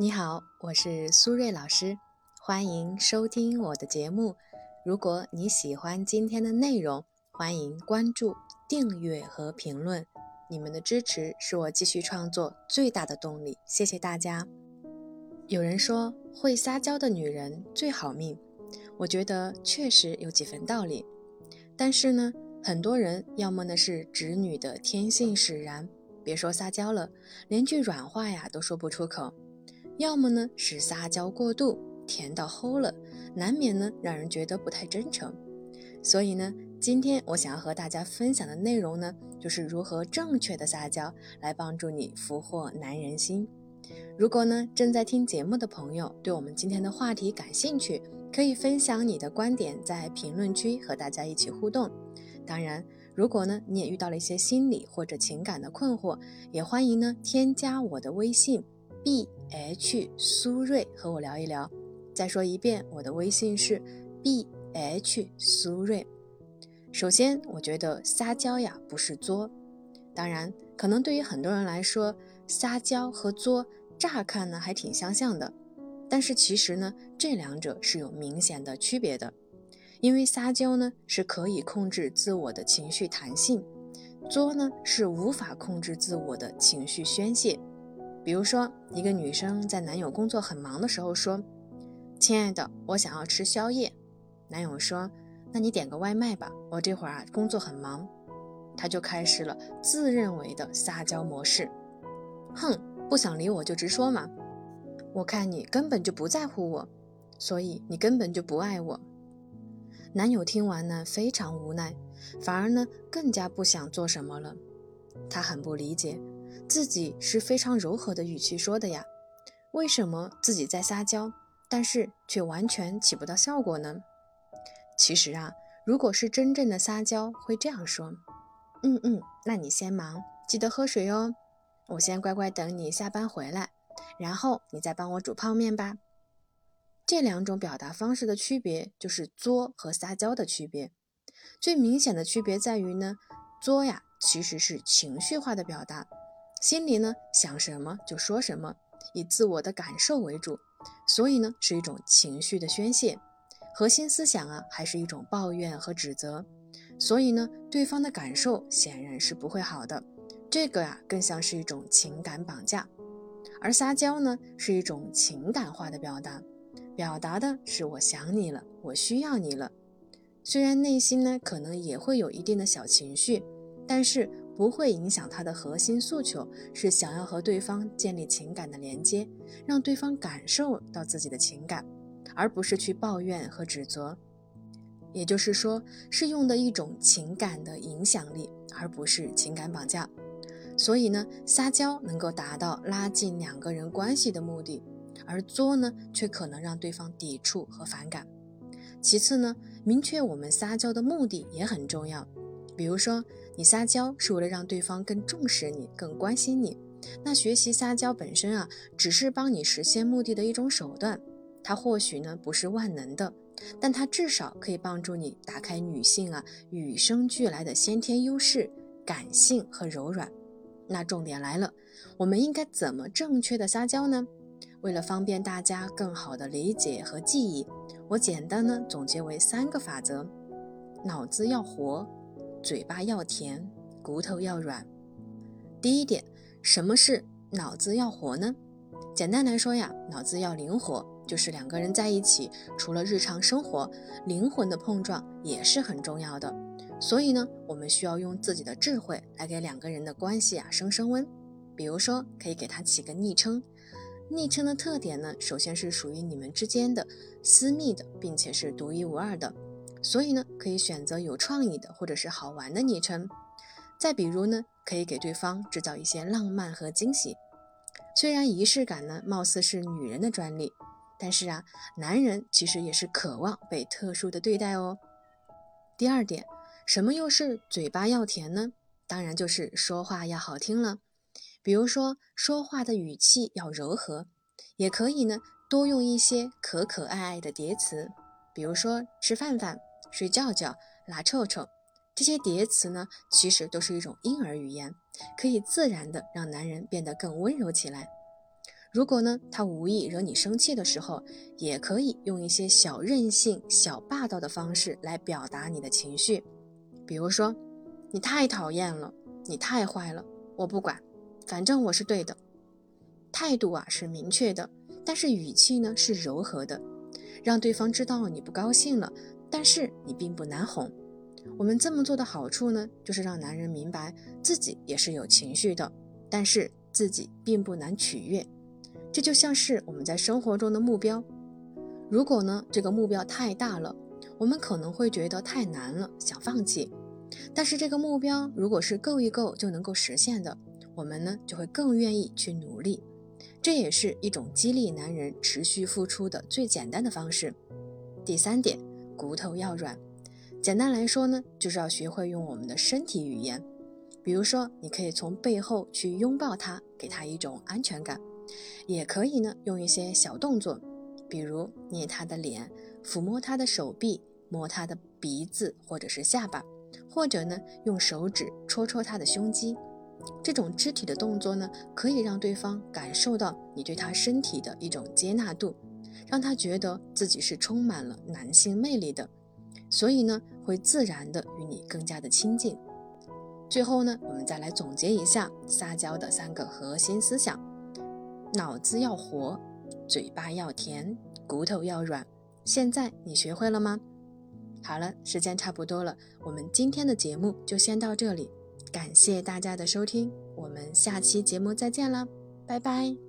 你好，我是苏瑞老师，欢迎收听我的节目。如果你喜欢今天的内容，欢迎关注、订阅和评论。你们的支持是我继续创作最大的动力，谢谢大家。有人说会撒娇的女人最好命，我觉得确实有几分道理。但是呢，很多人要么呢是直女的天性使然，别说撒娇了，连句软话呀都说不出口。要么呢是撒娇过度，甜到齁了，难免呢让人觉得不太真诚。所以呢，今天我想要和大家分享的内容呢，就是如何正确的撒娇，来帮助你俘获男人心。如果呢正在听节目的朋友对我们今天的话题感兴趣，可以分享你的观点，在评论区和大家一起互动。当然，如果呢你也遇到了一些心理或者情感的困惑，也欢迎呢添加我的微信。B h 苏瑞和我聊一聊。再说一遍，我的微信是 b h 苏瑞。首先，我觉得撒娇呀不是作。当然，可能对于很多人来说，撒娇和作乍看呢还挺相像的。但是其实呢，这两者是有明显的区别的。因为撒娇呢是可以控制自我的情绪弹性，作呢是无法控制自我的情绪宣泄。比如说，一个女生在男友工作很忙的时候说：“亲爱的，我想要吃宵夜。”男友说：“那你点个外卖吧，我这会儿啊工作很忙。”她就开始了自认为的撒娇模式。哼，不想理我就直说嘛，我看你根本就不在乎我，所以你根本就不爱我。男友听完呢，非常无奈，反而呢更加不想做什么了。他很不理解。自己是非常柔和的语气说的呀，为什么自己在撒娇，但是却完全起不到效果呢？其实啊，如果是真正的撒娇，会这样说：“嗯嗯，那你先忙，记得喝水哦。我先乖乖等你下班回来，然后你再帮我煮泡面吧。”这两种表达方式的区别，就是作和撒娇的区别。最明显的区别在于呢，作呀其实是情绪化的表达。心里呢想什么就说什么，以自我的感受为主，所以呢是一种情绪的宣泄。核心思想啊还是一种抱怨和指责，所以呢对方的感受显然是不会好的。这个呀更像是一种情感绑架，而撒娇呢是一种情感化的表达，表达的是我想你了，我需要你了。虽然内心呢可能也会有一定的小情绪，但是。不会影响他的核心诉求是想要和对方建立情感的连接，让对方感受到自己的情感，而不是去抱怨和指责。也就是说，是用的一种情感的影响力，而不是情感绑架。所以呢，撒娇能够达到拉近两个人关系的目的，而作呢，却可能让对方抵触和反感。其次呢，明确我们撒娇的目的也很重要。比如说，你撒娇是为了让对方更重视你、更关心你，那学习撒娇本身啊，只是帮你实现目的的一种手段。它或许呢不是万能的，但它至少可以帮助你打开女性啊与生俱来的先天优势——感性和柔软。那重点来了，我们应该怎么正确的撒娇呢？为了方便大家更好的理解和记忆，我简单呢总结为三个法则：脑子要活。嘴巴要甜，骨头要软。第一点，什么是脑子要活呢？简单来说呀，脑子要灵活，就是两个人在一起，除了日常生活，灵魂的碰撞也是很重要的。所以呢，我们需要用自己的智慧来给两个人的关系啊升升温。比如说，可以给他起个昵称。昵称的特点呢，首先是属于你们之间的私密的，并且是独一无二的。所以呢，可以选择有创意的或者是好玩的昵称。再比如呢，可以给对方制造一些浪漫和惊喜。虽然仪式感呢，貌似是女人的专利，但是啊，男人其实也是渴望被特殊的对待哦。第二点，什么又是嘴巴要甜呢？当然就是说话要好听了。比如说，说话的语气要柔和，也可以呢，多用一些可可爱爱的叠词，比如说吃饭饭。睡觉觉、拉臭臭，这些叠词呢，其实都是一种婴儿语言，可以自然的让男人变得更温柔起来。如果呢，他无意惹你生气的时候，也可以用一些小任性、小霸道的方式来表达你的情绪，比如说：“你太讨厌了，你太坏了，我不管，反正我是对的。”态度啊是明确的，但是语气呢是柔和的，让对方知道你不高兴了，但是你并不难哄。我们这么做的好处呢，就是让男人明白自己也是有情绪的，但是自己并不难取悦。这就像是我们在生活中的目标，如果呢这个目标太大了，我们可能会觉得太难了，想放弃。但是这个目标如果是够一够就能够实现的，我们呢就会更愿意去努力。这也是一种激励男人持续付出的最简单的方式。第三点，骨头要软。简单来说呢，就是要学会用我们的身体语言。比如说，你可以从背后去拥抱他，给他一种安全感。也可以呢，用一些小动作，比如捏他的脸、抚摸他的手臂、摸他的鼻子或者是下巴，或者呢，用手指戳戳他的胸肌。这种肢体的动作呢，可以让对方感受到你对他身体的一种接纳度，让他觉得自己是充满了男性魅力的，所以呢，会自然的与你更加的亲近。最后呢，我们再来总结一下撒娇的三个核心思想。脑子要活，嘴巴要甜，骨头要软。现在你学会了吗？好了，时间差不多了，我们今天的节目就先到这里。感谢大家的收听，我们下期节目再见了，拜拜。